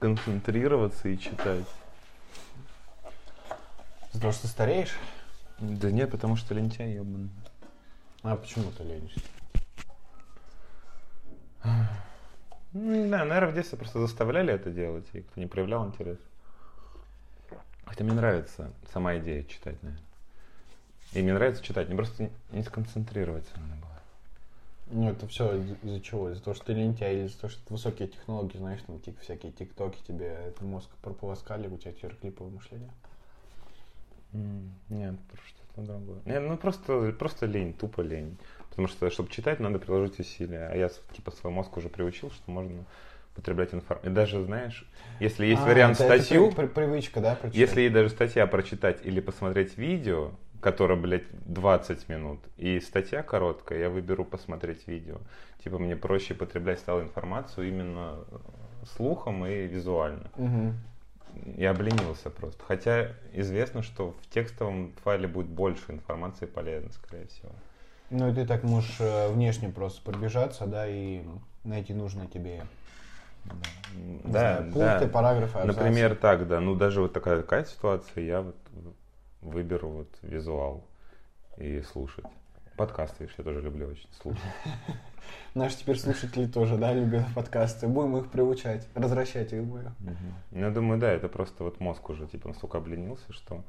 концентрироваться и читать. За то, что стареешь? Да нет, потому что лентяй ебаный. А почему ты ленишься? Ну, не знаю, наверное, в детстве просто заставляли это делать, и кто не проявлял интерес. Хотя мне нравится сама идея читать, наверное. И мне нравится читать, мне просто не сконцентрироваться надо было. Ну, это все из-за чего? Из-за того, что ты лентяй, или из-за того, что это высокие технологии, знаешь, там типа, всякие тиктоки тебе это мозг прополоскали, у тебя теперь клиповое мышление? М, Нет, что-то другое. Не, ну просто, просто лень, тупо лень. Потому что, чтобы читать, надо приложить усилия. А я, типа, свой мозг уже приучил, что можно потреблять информацию. И даже, знаешь, если есть А, вариант это- это статью, при- при- привычка, да, прочитать? если есть даже статья прочитать или посмотреть видео, которое, блядь, 20 минут, и статья короткая, я выберу посмотреть видео. Типа, мне проще потреблять стало информацию именно слухом и визуально. Мгм. Я обленился просто. Хотя известно, что в текстовом файле будет больше информации полезной, скорее всего. Ну, и ты так можешь э, внешне просто пробежаться, да, и найти нужное тебе Да, знаю, пункты, да. параграфы, абзацы. Например, так, да. Ну, даже вот такая, такая ситуация, я вот выберу вот визуал и слушать. Подкасты, я тоже люблю очень слушать. Наши теперь слушатели тоже, да, любят подкасты. Будем их приучать, возвращать их будем. Ну, я думаю, да, это просто вот мозг уже, типа, настолько обленился, что,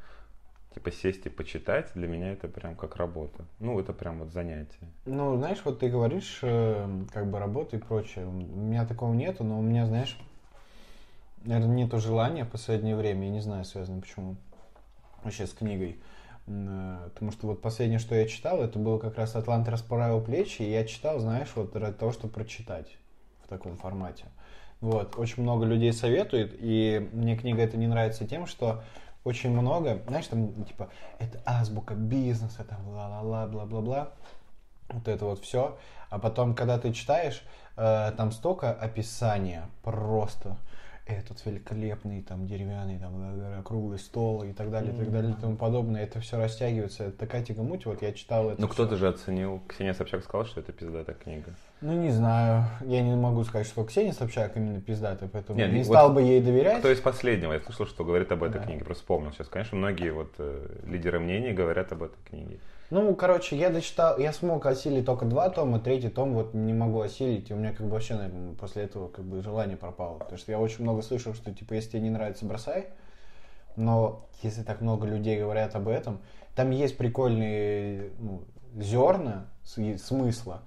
типа, сесть и почитать, для меня это прям как работа. Ну, это прям вот занятие. Ну, знаешь, вот ты говоришь, э, как бы работа и прочее. У меня такого нету, но у меня, знаешь, наверное, нету желания в последнее время. Я не знаю, связано почему. Вообще с книгой. Э, Потому что вот последнее, что я читал, это было как раз «Атлант расправил плечи», и я читал, знаешь, вот ради того, чтобы прочитать в таком формате. Вот, очень много людей советует, и мне книга эта не нравится тем, что очень много, знаешь, там, типа, это азбука бизнеса, там, ла-ла-ла, бла-бла-бла, вот это вот все. А потом, когда ты читаешь, э, там столько описания просто этот великолепный там деревянный там э, круглый стол и так далее, и так далее, и тому подобное. Это все растягивается. Это такая тягомуть. Вот я читал это. Ну, кто-то же оценил. Ксения Собчак сказала, что это пиздатая книга. Ну, не знаю. Я не могу сказать, что Ксения Собчак именно пиздатая, поэтому Не, не, вот стал бы ей доверять. Кто из последнего? Я слышал, что говорит об этой Да. книге. Просто вспомнил сейчас. Конечно, многие вот э, лидеры мнений говорят об этой книге. Ну, короче, я дочитал, я смог осилить только два тома, третий том вот не могу осилить, и у меня как бы вообще, наверное, после этого как бы желание пропало. Потому что я очень много слышал, что типа, если тебе не нравится, бросай. Но если так много людей говорят об этом, там есть прикольные ну, зерна смысла,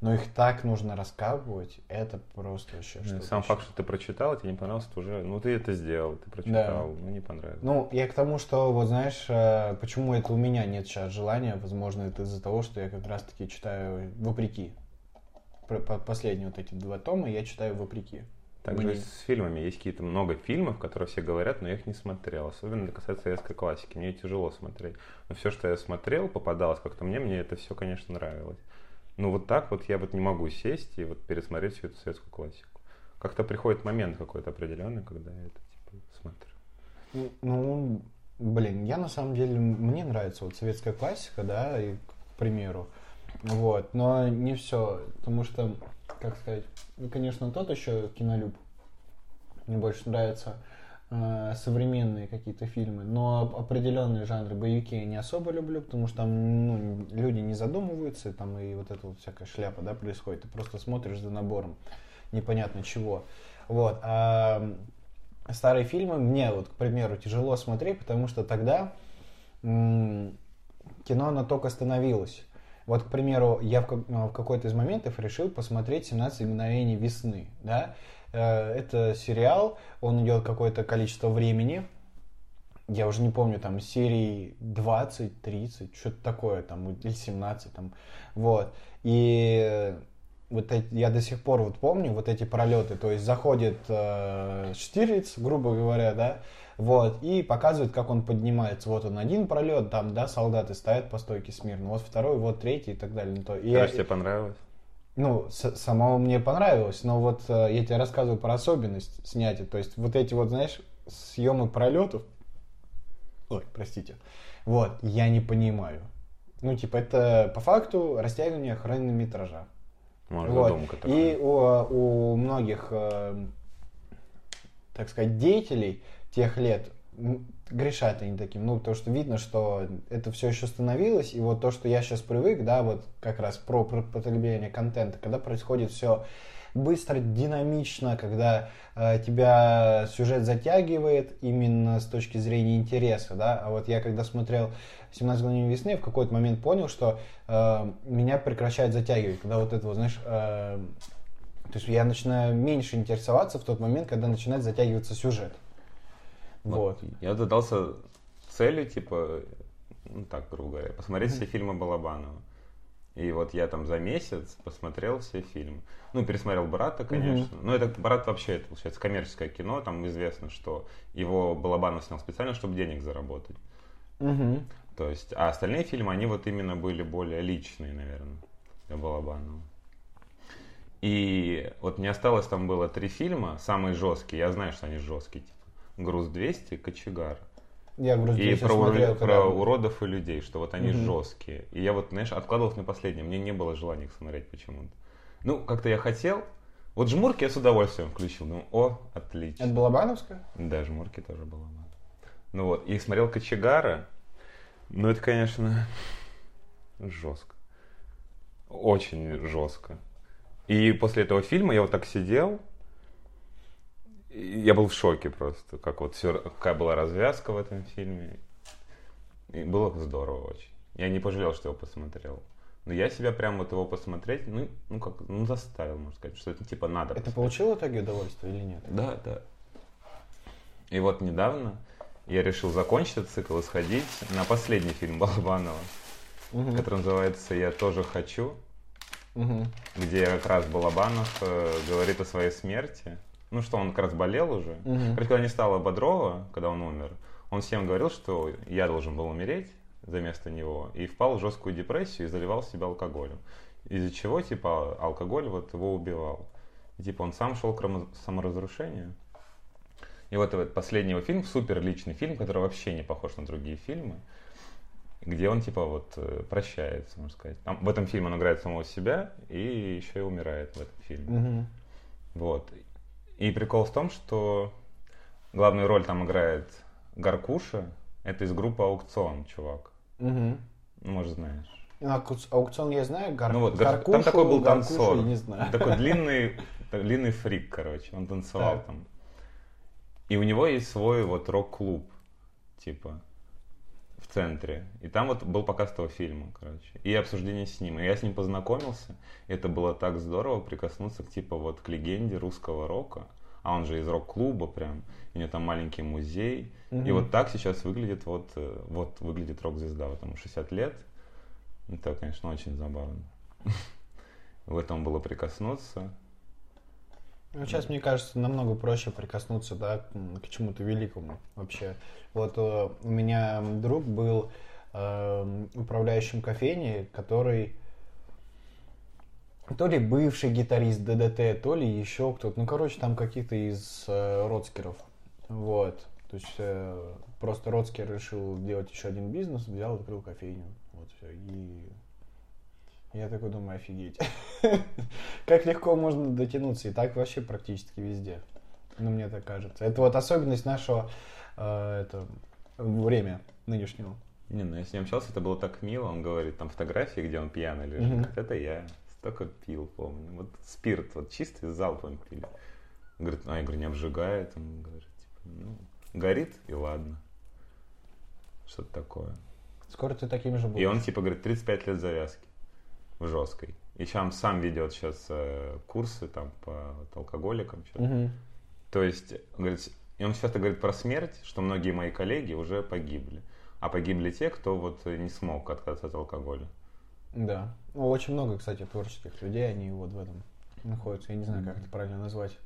но их так нужно раскапывать, это просто вообще Ну, Сам еще. факт, что ты прочитал, тебе не понравилось, это уже... Ну, ты это сделал, ты прочитал, ну, не понравилось. Ну, я к тому, что, вот знаешь, э, почему это у меня нет сейчас желания, возможно, это из-за того, что я как раз-таки читаю вопреки. Последние вот эти два тома я читаю вопреки. Также Мне- с фильмами. Есть какие-то много фильмов, которые все говорят, но я их не смотрел. Особенно это касается советской классики. Мне тяжело смотреть. Но все, что я смотрел, попадалось как-то мне, мне это все, конечно, нравилось. Ну, вот так вот я вот не могу сесть и вот пересмотреть всю эту советскую классику. Как-то приходит момент какой-то определенный, когда я это типа смотрю. Ну, Ну, блин, я на самом деле, мне нравится вот советская классика, да, и, к примеру. Вот, но не все, потому что, как сказать, ну, конечно, тот еще кинолюб. Мне больше нравятся э, современные какие-то фильмы, но оп- определенные жанры боевики я не особо люблю, потому что там ну, люди не задумываются, там и вот эта вот всякая шляпа, да, происходит. Ты просто смотришь за набором непонятно чего. Вот. А старые фильмы мне, вот, к примеру, тяжело смотреть, потому что тогда кино оно только становилось. Вот, к примеру, я в, ну, в какой-то из моментов решил посмотреть «17 мгновений весны». Да? Э, Это сериал, он идет какое-то количество времени. Я уже не помню, там, серий 20, 30, что-то такое, там, или 17, там, вот. И э, вот эти- я до сих пор вот помню вот эти пролеты, то есть заходит э, Штирлиц, грубо говоря, да, вот, и показывает, как он поднимается. Вот он один пролет, там, да, солдаты стоят по стойке смирно, вот второй, вот третий и так далее. Ну, то- и я- Короче, тебе понравилось? Ну, с- самого мне понравилось, но вот э, я тебе рассказываю про особенность снятия. То есть вот эти вот, знаешь, съемы пролетов, ой, простите, вот, я не понимаю. Ну, типа, это по факту растягивание хронометража. Может, Вот. задумка И такая. у, у многих э, так сказать, деятелей тех лет грешат они таким, ну, потому что видно, что это все еще становилось, и вот то, что я сейчас привык, да, вот как раз про, про потребление контента, когда происходит все быстро, динамично, когда э, тебя сюжет затягивает именно с точки зрения интереса, да, а вот я когда смотрел 17 мгновений весны, в какой-то момент понял, что э, меня прекращает затягивать, когда вот это вот, знаешь, э, то есть я начинаю меньше интересоваться в тот момент, когда начинает затягиваться сюжет. Вот. Я задался целью, типа, ну так, грубо говоря, посмотреть все фильмы Балабанова. И вот я там за месяц посмотрел все фильмы. Ну, пересмотрел «Брата», конечно. Mm-hmm. Но это «Брат» вообще, это, получается, коммерческое кино. Там известно, что его Балабанов снял специально, чтобы денег заработать. Mm-hmm. То есть, а остальные фильмы, они вот именно были более личные, наверное, для Балабанова. И вот мне осталось там было три фильма, самые жесткие. Я знаю, что они жесткие. Типа «Груз 200», «Кочегар». Я груз 200 И про, смотрел, про когда... уродов и людей, что вот они угу. жесткие. И я вот, знаешь, откладывал на последнее. Мне не было желания их смотреть почему-то. Ну, как-то я хотел. Вот «Жмурки» я с удовольствием включил. Ну, о, отлично. Это Балабановская? Да, «Жмурки» тоже Балабанов. Ну вот, и смотрел «Кочегара». Ну, это, конечно, жестко. Очень жестко. И после этого фильма я вот так сидел, я был в шоке просто, как вот все, какая была развязка в этом фильме. И было здорово очень. Я не пожалел, что его посмотрел. Но я себя прям вот его посмотреть, ну, ну как, ну заставил, можно сказать, что это типа надо. Это посмотреть. получило в итоге удовольствие или нет? Да, да. И вот недавно я решил закончить этот цикл и сходить на последний фильм Балабанова, угу. который называется «Я тоже хочу», угу. где как раз Балабанов э, говорит о своей смерти ну что он как раз болел уже. Угу. Короче, когда не стало Бодрова, когда он умер, он всем говорил, что я должен был умереть за место него, и впал в жесткую депрессию и заливал себя алкоголем. Из-за чего, типа, алкоголь вот его убивал. И, типа, он сам шел к саморазрушению. И вот этот последний его фильм, супер личный фильм, который вообще не похож на другие фильмы, где он, типа, вот э, прощается, можно сказать. Там, в этом фильме он играет самого себя и еще и умирает в этом фильме. Угу. Вот. И прикол в том, что главную роль там играет Гаркуша. Это из группы Аукцион, чувак. Угу. Может, знаешь. Ну, аукцион я знаю, Гар... ну, вот, Гаркушу, там такой был танцор. Не знаю. Такой длинный, длинный фрик, короче. Он танцевал так. там. И у него есть свой вот рок-клуб, типа, в центре. И там вот был показ этого фильма, короче. И обсуждение с ним. И я с ним познакомился. Это было так здорово прикоснуться к, типа, вот к легенде русского рока. А он же из рок-клуба прям. У него там маленький музей. Угу. И вот так сейчас выглядит вот, э, вот выглядит рок-звезда. Вот ему 60 лет. Это, конечно, очень забавно. В этом было прикоснуться. Ну, сейчас, мне кажется, намного проще прикоснуться да, к чему-то великому вообще. Вот э, у меня друг был э, управляющим кофейней, который то ли бывший гитарист ДДТ, то ли еще кто-то. Ну, короче, там каких-то из э, родскеров. Вот. То есть э, просто Родскер решил делать еще один бизнес, взял, открыл кофейню. Вот все. И я такой думаю, офигеть. Как легко можно дотянуться, и так вообще практически везде. Ну, мне так кажется. Это вот особенность нашего э, это, время нынешнего. Не, ну я с ним общался, это было так мило. Он говорит, там фотографии, где он пьяный лежит. Mm-hmm. Это я. Столько пил, помню. Вот спирт, вот чистый залпом пили. Говорит, а я говорю, не обжигает. Он говорит, типа, ну, горит и ладно. Что-то такое. Скоро ты таким же будешь. И он типа говорит, 35 лет завязки в жесткой. И сам, сам ведет сейчас э, курсы там по вот, алкоголикам. Угу. То есть, говорит, и он часто говорит про смерть, что многие мои коллеги уже погибли. А погибли те, кто вот не смог отказаться от алкоголя. Да. Ну, очень много, кстати, творческих людей, они вот в этом находятся. Я не знаю, как это правильно назвать.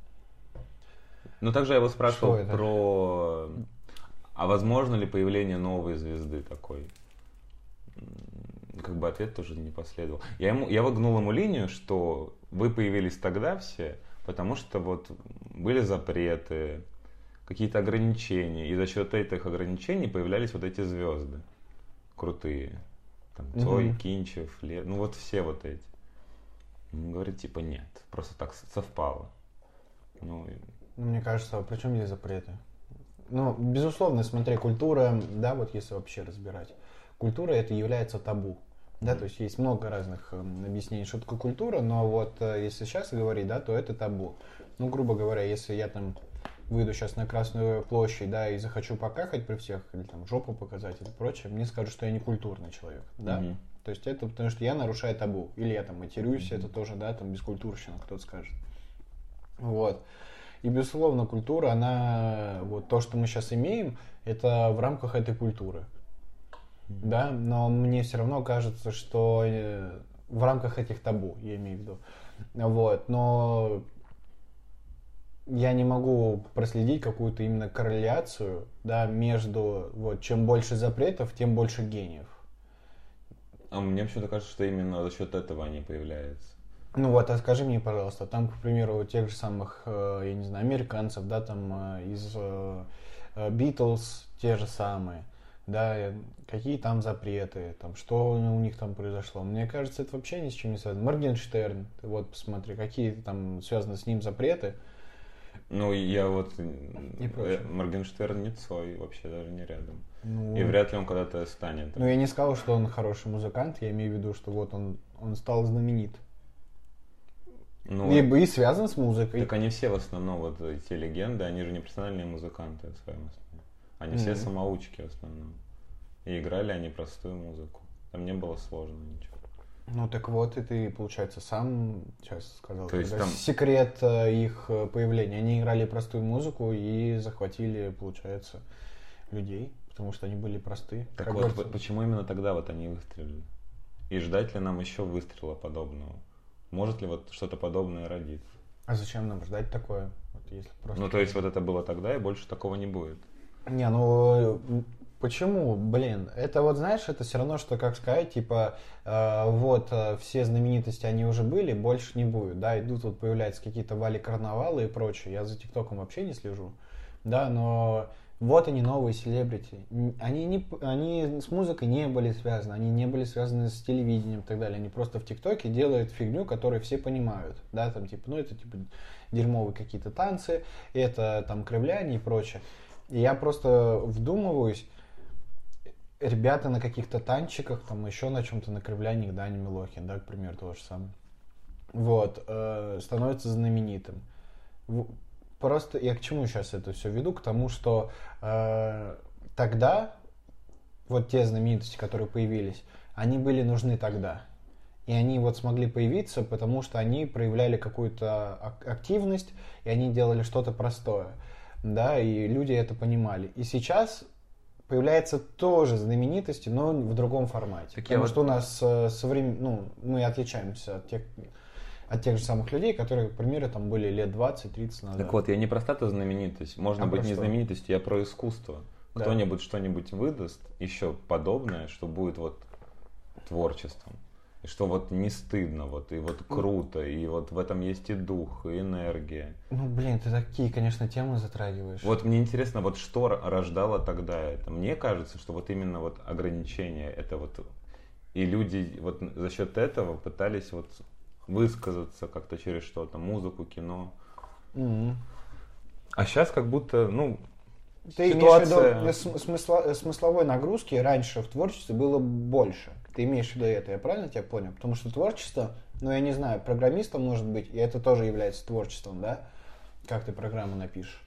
Ну, также я его спрашивал про... А возможно ли появление новой звезды такой? Как бы ответ тоже не последовал. Я, ему, я выгнул ему линию, что вы появились тогда все, потому что вот были запреты, какие-то ограничения, и за счет этих ограничений появлялись вот эти звезды крутые. Там Цой, угу. Кинчев, Лев, ну вот все вот эти. Он говорит, типа, нет, просто так совпало. Ну, Ну, Мне кажется, а при чем здесь запреты? Ну, безусловно, смотри, культура, да, вот если вообще разбирать, культура это является табу. Да, то есть есть много разных эм, объяснений, что такое культура, но вот э, если сейчас говорить, да, то это табу. Ну, грубо говоря, если я там выйду сейчас на Красную площадь, да, и захочу покахать при всех, или там жопу показать и прочее, мне скажут, что я не культурный человек, да. Мгм. То есть это потому, что я нарушаю табу. Или я там матерюсь, это тоже, да, там бескультурщина, кто-то скажет. Вот. И, безусловно, культура, она, вот то, что мы сейчас имеем, это в рамках этой культуры. Да, но мне все равно кажется, что э, в рамках этих табу, я имею в виду. Вот, но я не могу проследить какую-то именно корреляцию, да, между, вот, чем больше запретов, тем больше гениев. А мне почему-то кажется, что именно за счет этого они появляются. Ну вот, а скажи мне, пожалуйста, там, к примеру, у тех же самых, э, я не знаю, американцев, да, там э, из Битлз те же самые, да, какие там запреты, там, что у них там произошло. Мне кажется, это вообще ни с чем не связано. Моргенштерн, вот посмотри, какие там связаны с ним запреты. Ну, я вот... И э, Моргенштерн не Цой, вообще даже не рядом. Ну, И вряд ли он когда-то станет. ну, я не сказал, что он хороший музыкант, я имею в виду, что вот он, он стал знаменит. Ну, Либо и связан с музыкой. Так они все в основном, вот эти легенды, они же не профессиональные музыканты в своем основном. Они все Мгм. самоучки в основном. И играли они простую музыку. Там не было сложно ничего. Ну так вот, и ты, получается, сам сейчас сказал, То есть там- секрет э, их э, появления. Они играли простую музыку и захватили, получается, людей, потому что они были просты. Так Как вот, почему именно тогда вот они выстрелили? И ждать ли нам еще выстрела подобного? Может ли вот что-то подобное родиться? А зачем нам ждать такое? Вот если просто... Ну, то есть вот это было тогда, и больше такого не будет. Не, ну м, почему, блин? Это вот, знаешь, это все равно, что, как сказать, типа, э, вот, э, все знаменитости, они уже были, больше не будет, да, идут вот появляются какие-то вали карнавалы и прочее. Я за ТикТоком вообще не слежу, да, но вот они новые селебрити. Они, не, они с музыкой не были связаны, они не были связаны с телевидением и так далее. Они просто в ТикТоке делают фигню, которую все понимают, да, там, типа, ну, это, типа, дерьмовые какие-то танцы, это, там, кривляние и прочее. Я просто вдумываюсь, ребята на каких-то танчиках, там еще на чем-то на кривляниях, Дани Милохин, да, к примеру, то же самое. Вот, э, становится знаменитым. Просто я к чему сейчас это все веду? К тому, что э, тогда вот те знаменитости, которые появились, они были нужны тогда. И они вот смогли появиться, потому что они проявляли какую-то ак- активность, и они делали что-то простое. Да, и люди это понимали. И сейчас появляется тоже знаменитости, но в другом формате. Так потому вот- что у нас э, соврем- ну, мы отличаемся от тех, от тех же самых людей, которые, к примеру, там были лет 20-30 назад. Так вот, я не про статус знаменитость. Можно А быть не что? знаменитостью, я про искусство. Да. Кто-нибудь что-нибудь выдаст еще подобное, что будет вот творчеством. И что вот не стыдно, вот, и вот круто, и вот в этом есть и дух, и энергия. Ну, блин, ты такие, конечно, темы затрагиваешь. Вот мне интересно, вот что рождало тогда это? Мне кажется, что вот именно вот ограничения, это вот... И люди вот за счет этого пытались вот высказаться как-то через что-то, музыку, кино. Мгм. А сейчас как будто, ну, Ты ситуация... имеешь в виду э, смысла- э, смысловой нагрузки раньше в творчестве было больше. Ты имеешь в виду это, я правильно тебя понял? Потому что творчество, ну я не знаю, программистом может быть, и это тоже является творчеством, да? Как ты программу напишешь.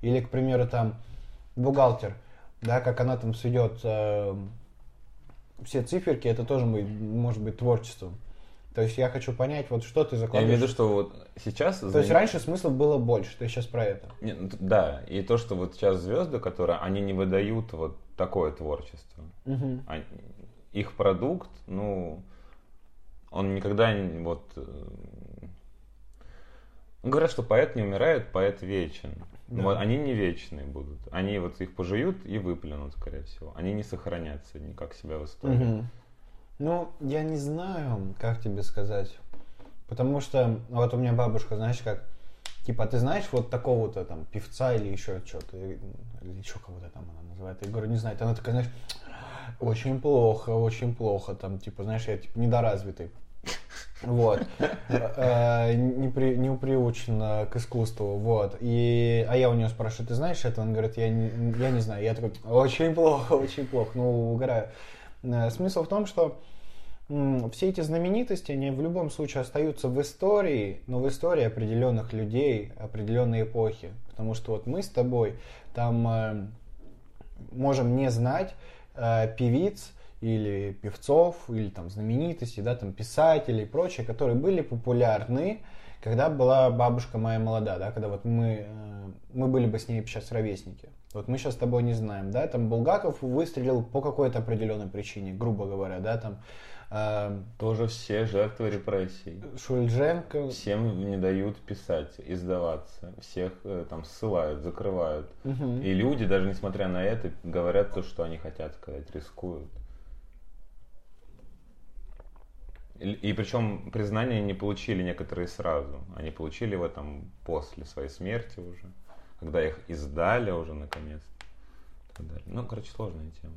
Или, к примеру, там бухгалтер, да, как она там сведет э, все циферки, это тоже быть- может быть творчеством. То есть я хочу понять, вот что ты Я имею в закладываешь. виду, что вот сейчас... То есть раньше смысла было больше, ты сейчас про это. Не, ну, Да, и то, что вот сейчас звезды, которые, они не выдают вот такое творчество. Мгм. Они- их продукт, ну, он никогда не вот... э, ну, Говорят, что поэт не умирает, поэт вечен. Да. Вот они не вечные будут. Они вот их пожуют и выплюнут, скорее всего. Они не сохранятся никак себя в истории. Мгм. Ну, я не знаю, как тебе сказать. Потому что, вот у меня бабушка, знаешь, как, типа, ты знаешь вот такого-то там певца или еще что-то, или еще кого-то там она называет. Я говорю, не знаю. Она такая, знаешь, очень плохо, очень плохо, там, типа, знаешь, я типа недоразвитый. Вот. Э, Не, при, не приучен к искусству. Вот. И, а я у него спрашиваю, ты знаешь это? Он говорит, я не, я не знаю. Я такой, очень плохо, очень плохо. Ну, угораю. Э, Смысл в том, что все эти знаменитости, они в любом случае остаются в истории, но в истории определенных людей, определенной эпохи. Потому что вот мы с тобой там э, можем не знать э, певиц или певцов, или там знаменитостей, да, там писателей и прочее, которые были популярны, когда была бабушка моя молода, да, когда вот мы, э, мы были бы с ней сейчас ровесники. Вот мы сейчас с тобой не знаем, да, там Булгаков выстрелил по какой-то определенной причине, грубо говоря, да, там э, Тоже все жертвы репрессий. Шульженко, Всем не дают писать, издаваться. Всех э, там ссылают, закрывают. Мгм. И люди, даже несмотря на это, говорят то, что они хотят сказать, рискуют. И, и причем признания не получили некоторые сразу. Они получили его там после своей смерти уже. Когда их издали уже наконец. Ну, короче, сложная тема.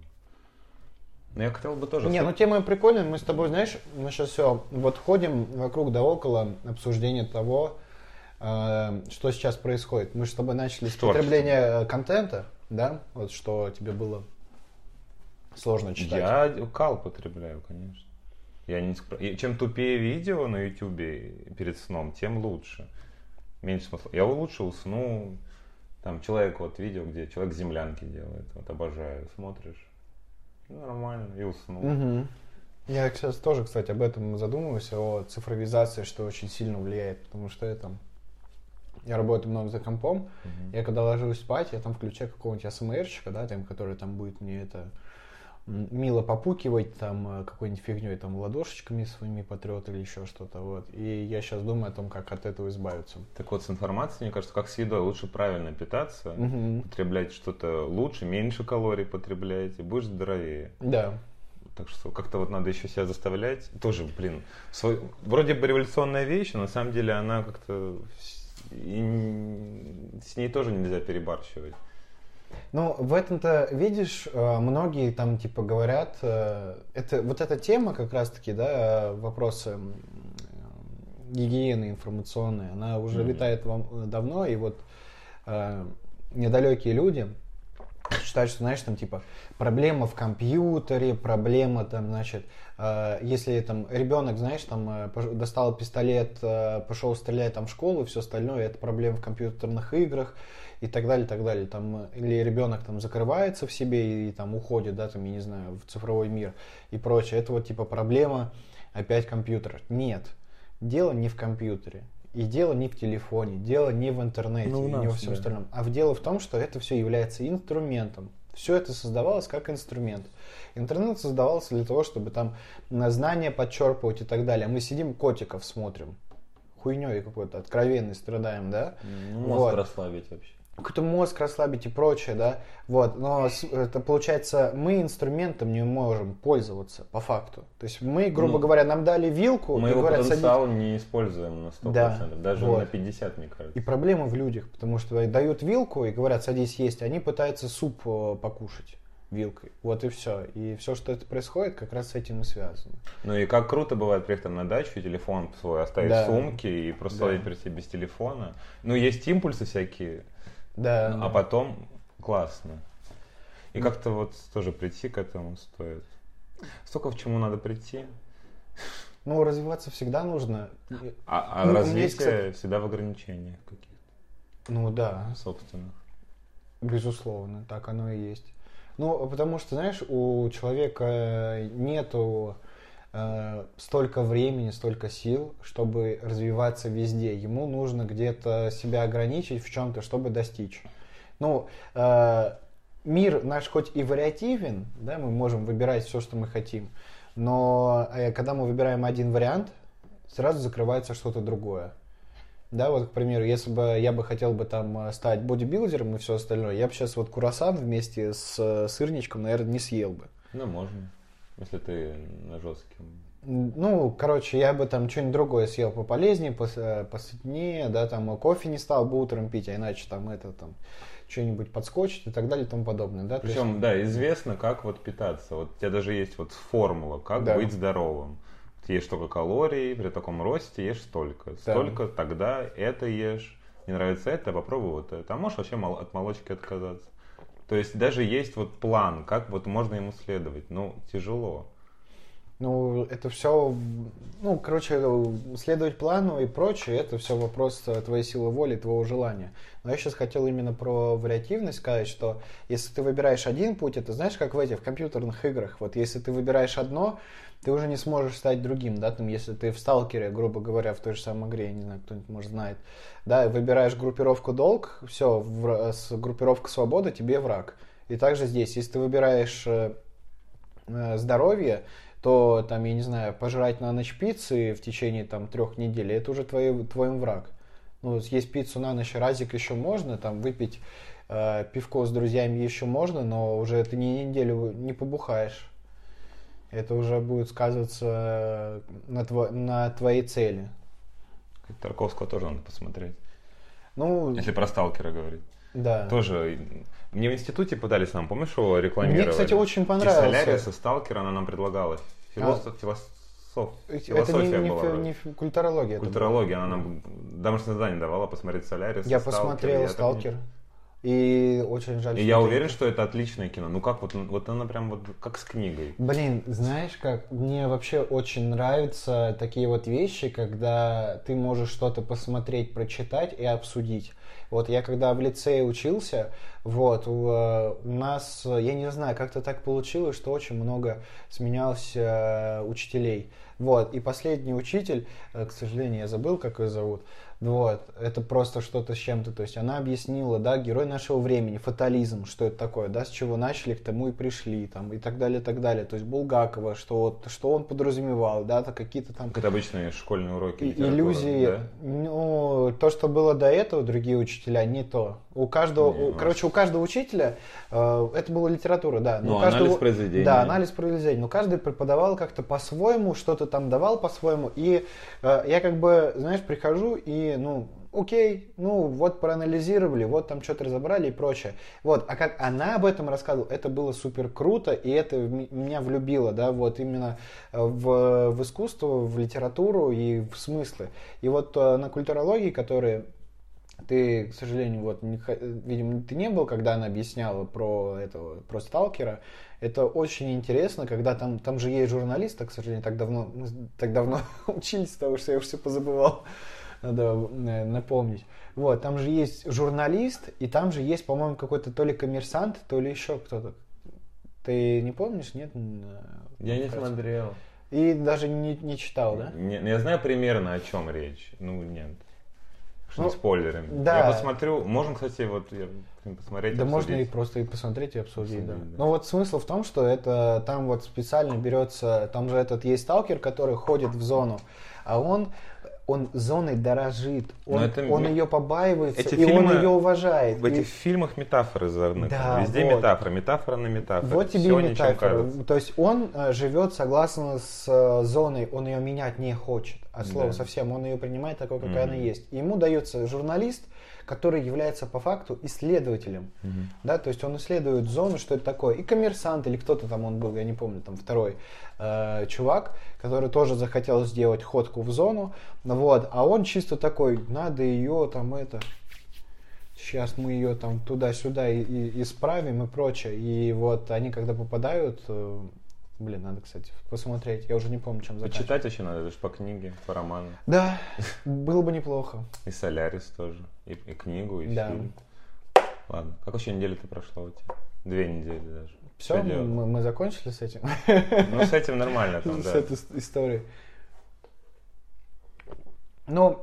Но я хотел бы тоже... Не, ну тема прикольная. Мы с тобой, знаешь, мы сейчас все вот ходим вокруг да около обсуждения того, э, что сейчас происходит. Мы же с тобой начали с потребления э, контента, да? Вот что тебе было сложно читать. Я кал потребляю, конечно. Я не Чем тупее видео на ютубе перед сном, тем лучше. Меньше смысла. Я лучше усну. Там человек вот видео, где человек землянки делает. Вот обожаю. Смотришь. Нормально. И уснул. Мгм. Я сейчас тоже, кстати, об этом задумываюсь, о цифровизации, что очень сильно влияет, потому что это... Я работаю много за компом, Мгм. я когда ложусь спать, я там включаю какого-нибудь АСМРщика, да, там, который там будет мне это мило попукивать, там, э, какой-нибудь фигней, там, ладошечками своими потрет или еще что-то, вот. И я сейчас думаю о том, как от этого избавиться. Так вот, с информацией, мне кажется, как с едой, лучше правильно питаться, Мгм. потреблять что-то лучше, меньше калорий потребляете, будешь здоровее. Да. Так что как-то вот надо еще себя заставлять. Тоже, блин, свой- вроде бы революционная вещь, но на самом деле она как-то... и с ней тоже нельзя перебарщивать. Ну, в этом-то, видишь, э, многие там типа говорят, э, это вот эта тема как раз-таки, да, вопросы э, гигиены информационной, она уже Мгм. витает вам давно, и вот э, недалекие люди считают, что, знаешь, там типа проблема в компьютере, проблема там, значит, э, если там ребенок, знаешь, там достал пистолет, э, пошел стрелять там в школу, все остальное, это проблема в компьютерных играх и так далее, так далее. Там, или ребенок там закрывается в себе и, там уходит, да, там, я не знаю, в цифровой мир и прочее. Это вот типа проблема опять компьютера. Нет, дело не в компьютере. И дело не в телефоне, дело не в интернете, Ну, и не нас, во всем да. остальном. А в дело в том, что это все является инструментом. Все это создавалось как инструмент. Интернет создавался для того, чтобы там на знания подчерпывать и так далее. Мы сидим, котиков смотрим. Хуйней какой-то, откровенный страдаем, да? Ну, Вот. мозг расслабить вообще. Какой-то мозг расслабить и прочее, да, вот, но это получается, мы инструментом не можем пользоваться, по факту, то есть мы, грубо Ну, говоря, нам дали вилку, Мы его говорят, потенциал не используем на 100%, Да, даже вот. на 50, мне кажется. и проблема в людях, потому что дают вилку и говорят, садись есть, они пытаются суп э, покушать вилкой, вот и все, и все, что это происходит, как раз с этим и связано. Ну и как круто бывает приехать на дачу, телефон свой оставить Да. в сумке и просто Да. ловить при себе без телефона. Ну, есть импульсы всякие, Да, а потом классно. И как-то вот тоже прийти к этому стоит. Столько в чему надо прийти. ну, развиваться всегда нужно, А, а Ну, развитие есть, кстати- всегда в ограничениях каких-то ну да, собственных. Безусловно, так оно и есть. Ну, потому что, знаешь, у человека нету э, столько времени, столько сил, чтобы развиваться везде. Ему нужно где-то себя ограничить в чем-то, чтобы достичь. Ну, э, мир наш хоть и вариативен, да, мы можем выбирать все, что мы хотим, но э, когда мы выбираем один вариант, сразу закрывается что-то другое. Да, вот, к примеру, если бы я бы хотел бы там э, стать бодибилдером и все остальное, я бы сейчас вот курасан вместе с э, сырничком, наверное, не съел бы. Ну, можно, если ты на жестким. М, Ну, короче, я бы там что-нибудь другое съел пополезнее, пос- э, посытнее, да, там э, кофе не стал бы утром пить, а иначе там это там что-нибудь подскочить и так далее и тому подобное, да. то есть- Причем, да, известно, как вот питаться. Вот у тебя даже есть вот формула, как Да. быть здоровым. Ешь столько калорий, при таком росте ешь столько. Да. Столько, тогда это ешь. Не нравится это, попробуй вот это. А можешь вообще от молочки отказаться. То есть даже есть вот план, как вот можно ему следовать. Ну, тяжело. Ну, это все, ну, короче, следовать плану и прочее, это все вопрос э, твоей силы воли, твоего желания. Но я сейчас хотел именно про вариативность сказать, что если ты выбираешь один путь, это знаешь, как в этих в компьютерных играх, вот если ты выбираешь одно, ты уже не сможешь стать другим, да, там, если ты в сталкере, грубо говоря, в той же самой игре, я не знаю, кто-нибудь, может, знает, да, выбираешь группировку долг, все, с группировка свобода тебе враг. И также здесь, если ты выбираешь э, э, здоровье, то там, я не знаю, пожрать на ночь пиццы в течение там трех недель, это уже твой, твой враг. Ну, съесть пиццу на ночь разик еще можно, там выпить э, пивко с друзьями еще можно, но уже ты не неделю не побухаешь. Это уже будет сказываться на, тво, на твоей цели. Тарковского тоже надо посмотреть. Ну, Если про сталкера говорить. да. Тоже. Мне в институте пытались нам, помнишь, его рекламировали? Мне, кстати, очень И. Солярис, и Сталкера она нам предлагалась. Философ, философ, это не, философия не, была. вроде. не фи- культурология. Культурология, она нам домашнее задание давала посмотреть Солярис. Я Сталкер, посмотрел я так не- «Сталкер». И очень жаль, И что я ты- уверен, что это отличное кино. Ну как вот, вот она прям вот как с книгой. Блин, знаешь как, мне вообще очень нравятся такие вот вещи, когда ты можешь что-то посмотреть, прочитать и обсудить. Вот я когда в лицее учился, вот, у, э, у нас, я не знаю, как-то так получилось, что очень много сменялось э, учителей. Вот, и последний учитель, э, к сожалению, я забыл, как ее зовут, вот, это просто что-то с чем-то, то есть она объяснила, да, герой нашего времени, фатализм, что это такое, да, с чего начали, к тому и пришли, там, и так далее, и так далее, то есть Булгакова, что, вот, что он подразумевал, да, то какие-то там это обычные школьные уроки иллюзии, да? ну, то, что было до этого, другие учителя, не то. У каждого, Не, у- ну, короче, у каждого учителя, э, это была литература, да. но Ну, каждого- анализ произведения. Да, анализ произведения. Но каждый преподавал как-то по-своему, что-то там давал по-своему. И э, я как бы, знаешь, прихожу и, ну, окей, ну, вот проанализировали, вот там что-то разобрали и прочее. Вот, а как она об этом рассказывала, это было супер круто, и это меня влюбило, да, вот именно э, в, в искусство, в литературу и в смыслы. И вот э, на культурологии, которые ты, к сожалению, вот, не видимо, ты не был, когда она объясняла про этого, про сталкера. Это очень интересно, когда там, там же есть журналист, а, к сожалению, так давно, так давно учились, того, что я уже все позабывал. Надо э, напомнить. Вот, там же есть журналист, и там же есть, по-моему, какой-то то ли коммерсант, то ли еще кто-то. Ты не помнишь, нет? н- Я не смотрел. И даже не, не читал, да? Не- я знаю примерно, о чем речь. Ну, нет. Что Ну, спойлерами. да. Я посмотрю. Можно, кстати, вот я, посмотреть, Да можно и обсудить. просто и посмотреть, и обсудить, да. Обсудить, да. Но вот смысл в том, что это там вот специально берется, там же этот есть сталкер, который ходит в зону, а он он зоной дорожит, он, это он ее побаивается, Эти и он фильмы- ее уважает. В И этих фильмах метафоры завернуты. Да, Везде вот. метафора, метафора на метафоре. вот тебе и ничем метафора. То есть он э, живет согласно с э, зоной, он ее менять не хочет. От слова Да. совсем, он ее принимает такой, какая она Мгм. есть. Ему дается журналист, который является по факту исследователем. Мгм. Да, то есть он исследует зону, что это такое. И коммерсант, или кто-то там он был, я не помню, там второй э, чувак, который тоже захотел сделать ходку в зону. Ну Вот, а он чисто такой, надо ее там это. Сейчас мы ее там туда-сюда и, и- исправим и прочее. И вот они когда попадают, э, блин, надо, кстати, посмотреть. Я уже не помню, чем заканчивается. Почитать очень надо, это же по книге, по роману. Да, было бы неплохо. И Солярис тоже. И, и книгу, и Да. фильм. Ладно. Как вообще неделя ты прошла у тебя? Две недели даже. Все, мы, мы- закончили с этим. Ну, с этим нормально там, с да. этой ис- историей. Ну,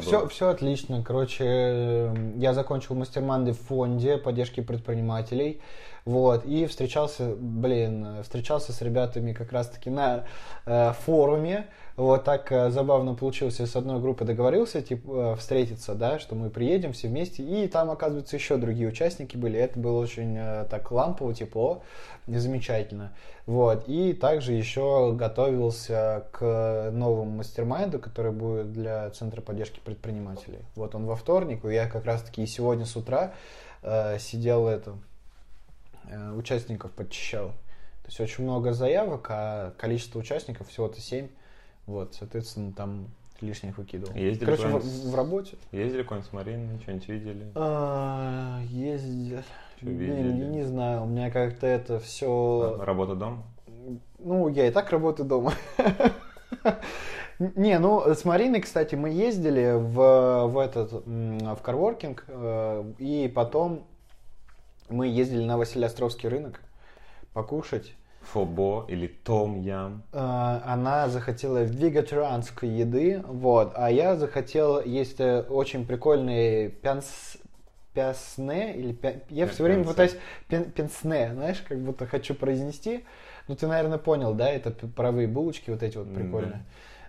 все, было? все отлично. Короче, э, я закончил мастер-манды в фонде поддержки предпринимателей. Вот, и встречался, блин, встречался с ребятами как раз-таки на э, форуме. Вот так э, забавно получилось. Я с одной группой договорился, типа, э, встретиться, да, что мы приедем все вместе. И там, оказывается, еще другие участники были. Это было очень э, так лампово, тепло, замечательно. Вот, и также еще готовился к новому мастер-майнду, который будет для Центра поддержки предпринимателей. Вот он во вторник, и я как раз-таки сегодня с утра э, сидел это, участников подчищал. То есть очень много заявок, а количество участников всего-то 7. Вот, соответственно, там лишних выкидывал. Ездили Короче, в, в работе. Ездили куда-нибудь с Мариной, что-нибудь видели? А, Ездил. Чё Блин, не знаю, у меня как-то это все... А, Работа дома? Ну, я и так работаю дома. Не, ну, с Мариной, кстати, мы ездили в, в этот, в карворкинг, э, и потом мы ездили на Василиостровский рынок покушать. Фобо или Том Ям? Э, Она захотела вегетарианской еды, вот, а я захотел есть э, очень прикольный пянс, пясне, или пя- я все время пытаюсь пен- пенсне, знаешь, как будто хочу произнести, ну ты, наверное, понял, да, это п- паровые булочки вот эти вот прикольные,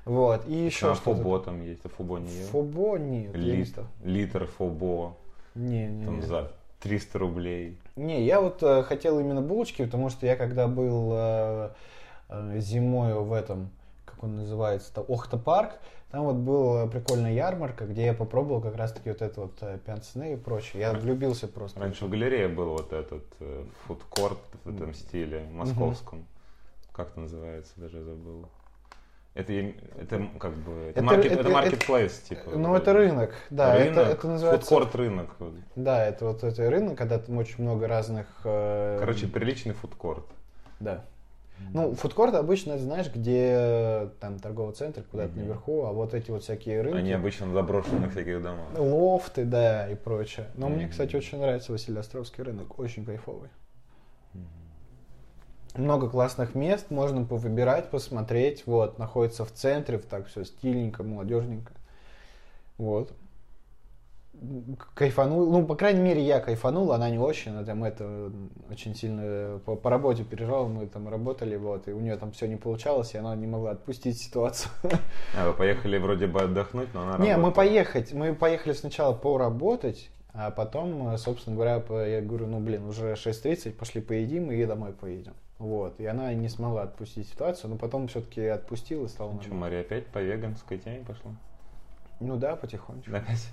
вот, и еще а что Фобо там есть, а Фобо не? Фобо нет, Лит- литр Фобо, Не, не, там не. за 300 рублей. Не, я вот э, хотел именно булочки, потому что я когда был э, э, зимой в этом, как он называется, то Охта-парк, там вот была прикольная ярмарка, где я попробовал как раз-таки вот это вот э, пянцены и прочее. Я влюбился просто. Раньше в галерее был вот этот э, фудкорт в этом стиле, московском. Как это называется, даже забыл. Это, это как бы, это, Это- маркет, это- это marketplace, типа. Ну, это рынок, да, Рынок, это, это называется... Фудкорт рынок. Да, это вот это рынок, когда там очень много разных... э, Короче, приличный фудкорт. Да. Ну, фудкорт обычно, знаешь, где там торговый центр куда-то Мгм. наверху, а вот эти вот всякие рынки... Они обычно на заброшенных всяких домах. Лофты, да, и прочее. Но мне, Мгм. кстати, очень нравится Василиостровский рынок, очень кайфовый. Много классных мест, можно повыбирать, посмотреть. Вот, находится в центре, в так все стильненько, молодежненько. Вот. Кайфанул, ну, по крайней мере, я кайфанул, она не очень, она там это очень сильно по, по работе переживала, мы там работали, вот, и у нее там все не получалось, и она не могла отпустить ситуацию. А, вы поехали вроде бы отдохнуть, но она Не, мы поехать, мы поехали сначала поработать, а потом, э, собственно говоря, я говорю, ну блин, уже 6.30, пошли поедим и домой поедем. Вот, и она не смогла отпустить ситуацию, но потом все-таки отпустила и стала Ну что, нормально. Мария опять по веганской теме пошла? Ну да, потихонечку. Опять?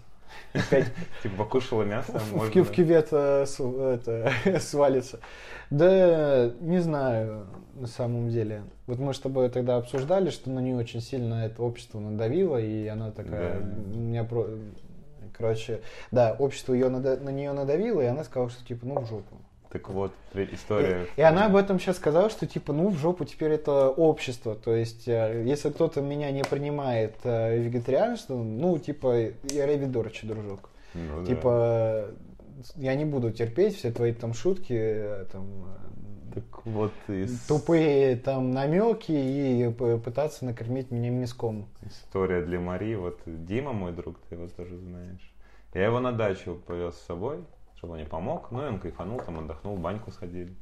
Опять Типа покушала мясо, в, кювет э, свалится. Да, не знаю, на самом деле. Вот мы с тобой тогда обсуждали, что на нее очень сильно это общество надавило, и она такая, у меня про... Короче, да, общество ее на нее надавило, и она сказала, что типа, ну в жопу. Так вот, история... И, и она об этом сейчас сказала, что типа, ну в жопу теперь это общество. То есть, э, если кто-то меня не принимает э, вегетарианством, ну типа, я ревидорчи, дружок. Ну да. Типа, я не буду терпеть все твои там шутки, э, там, э, Так вот, из... тупые там намеки и пытаться накормить меня миском. История для Марии. Вот Дима, мой друг, ты его тоже знаешь. Я его на дачу повез с собой, мне помог. Ну и он кайфанул, там отдохнул, в баньку сходили.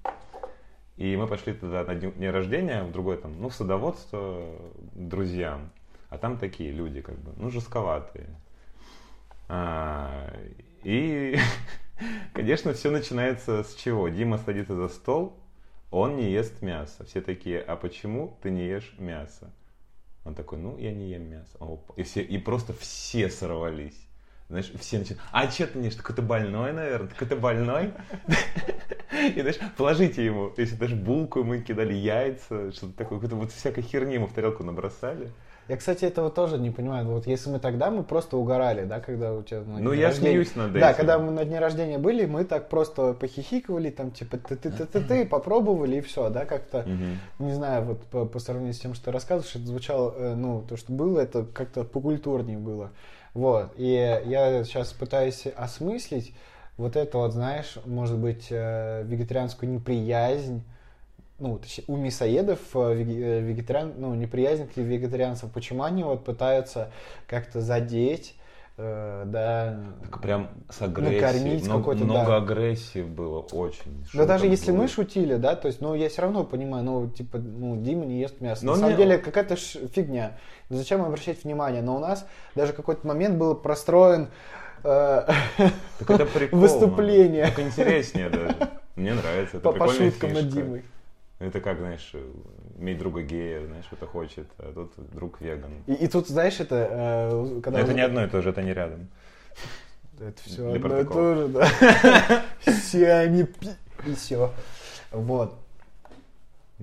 И мы пошли туда на день рождения, в другой там, ну, в садоводство друзьям. А там такие люди, как бы, ну, жестковатые. А, и, конечно, все начинается с чего? Дима садится за стол, он не ест мясо. Все такие, а почему ты не ешь мясо? Он такой, ну, я не ем мясо. Опа. И, все, и просто все сорвались. Знаешь, все начинают, а что ты ешь? Такой ты больной, наверное? Такой ты больной? И, знаешь, положите ему. Если даже булку ему кидали, яйца, что-то такое, какую-то вот всякой херни ему в тарелку набросали. Я, кстати, этого тоже не понимаю. Вот если мы тогда, мы просто угорали, да, когда у тебя Ну, я рождения- смеюсь над Да, этим. когда мы на дне рождения были, мы так просто похихикывали, там, типа, ты ты ты ты ты попробовали, и все, да, как-то, не знаю, вот по, по сравнению с тем, что ты рассказываешь, это звучало, э, ну, то, что было, это как-то покультурнее было. Вот, и я сейчас пытаюсь осмыслить вот это вот, знаешь, может быть, э, вегетарианскую неприязнь, ну, точнее, у мясоедов э, э, вегетариан, ну, неприязнь к вегетарианцам. Почему они вот пытаются как-то задеть, э, да, Так прям с агрессией. Накормить много какой-то, много да. агрессии было очень. Да даже если было. мы шутили, да, то есть, ну, я все равно понимаю, ну, типа, ну, Дима не ест мясо. Но На он самом не- деле, какая-то фигня. Ну, Зачем обращать внимание? Но у нас даже какой-то момент был простроен э, Так это прикол. выступление Так интереснее даже. Мне нравится. Это по, по шуткам над. Димой. Это как, знаешь, иметь друга гея, знаешь, что-то хочет, а тут друг веган. И, и тут, знаешь, это... э, Но когда это вы- не одно и то же, это не рядом. Это все Для одно и протокола. то же, да. Все они. И все. Вот.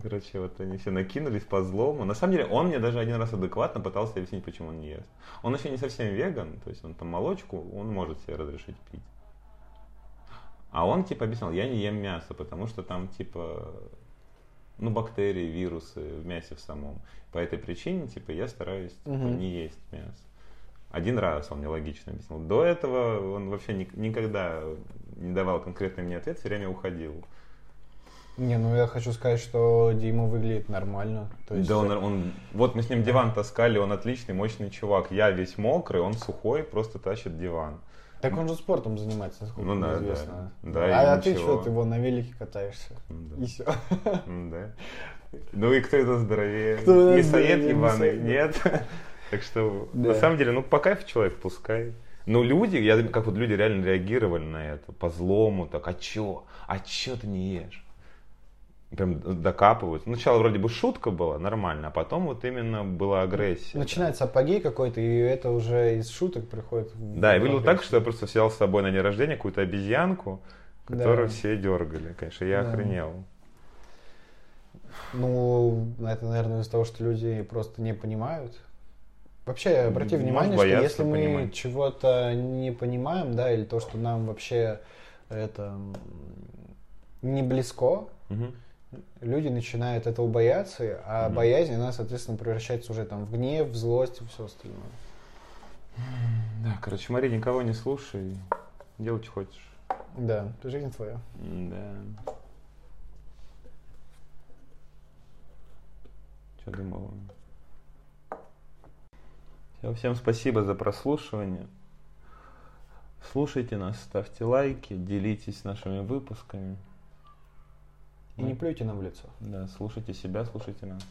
Короче, вот они все накинулись по злому. На самом деле, он мне даже один раз адекватно пытался объяснить, почему он не ест. Он еще не совсем веган, то есть он там молочку, он может себе разрешить пить. А он типа объяснял, я не ем мясо, потому что там типа ну, бактерии, вирусы в мясе в самом. По этой причине, типа, я стараюсь типа, Мгм. не есть мясо. Один раз он мне логично объяснил. До этого он вообще ни- никогда не давал конкретный мне ответ, все время уходил. Не, ну я хочу сказать, что Дима выглядит нормально. То есть, да он, он- вот мы с ним диван таскали, он отличный, мощный чувак. Я весь мокрый, он сухой, просто тащит диван. Так он же спортом занимается, насколько Ну мне да, известно. да. Да, а, а ты что, ты вон на велике катаешься? Ну да. И все. М, Да. Ну и кто это здоровее? Кто Мясоед здоровее, ебаный? Нет. Так что, Да. на самом деле, ну по кайфу человек, пускай. Но люди, я как вот люди реально реагировали на это, по злому, так, а чё? А чё ты не ешь? Прям докапываются. Сначала вроде бы шутка была, нормально, а потом вот именно была агрессия. Начинается апогей какой-то, и это уже из шуток приходит. Да, и выглядело так, что я просто взял с собой на день рождения какую-то обезьянку, которую Да. все дергали. Конечно, я Да. охренел. Ну, это, наверное, из-за того, что люди просто не понимают. Вообще, обрати Может, внимание, что если мы понимать. чего-то не понимаем, да, или то, что нам вообще это не близко, Мгм. Люди начинают этого бояться, а Мгм. боязнь, она, соответственно, превращается уже там в гнев, в злость и все остальное. Да, короче, смотри, никого не слушай, делай, что хочешь. Да, жизнь твоя. Да. Что думал? Всем спасибо за прослушивание. Слушайте нас, ставьте лайки, делитесь нашими выпусками. И не плюйте нам в лицо. Да, слушайте себя, слушайте нас.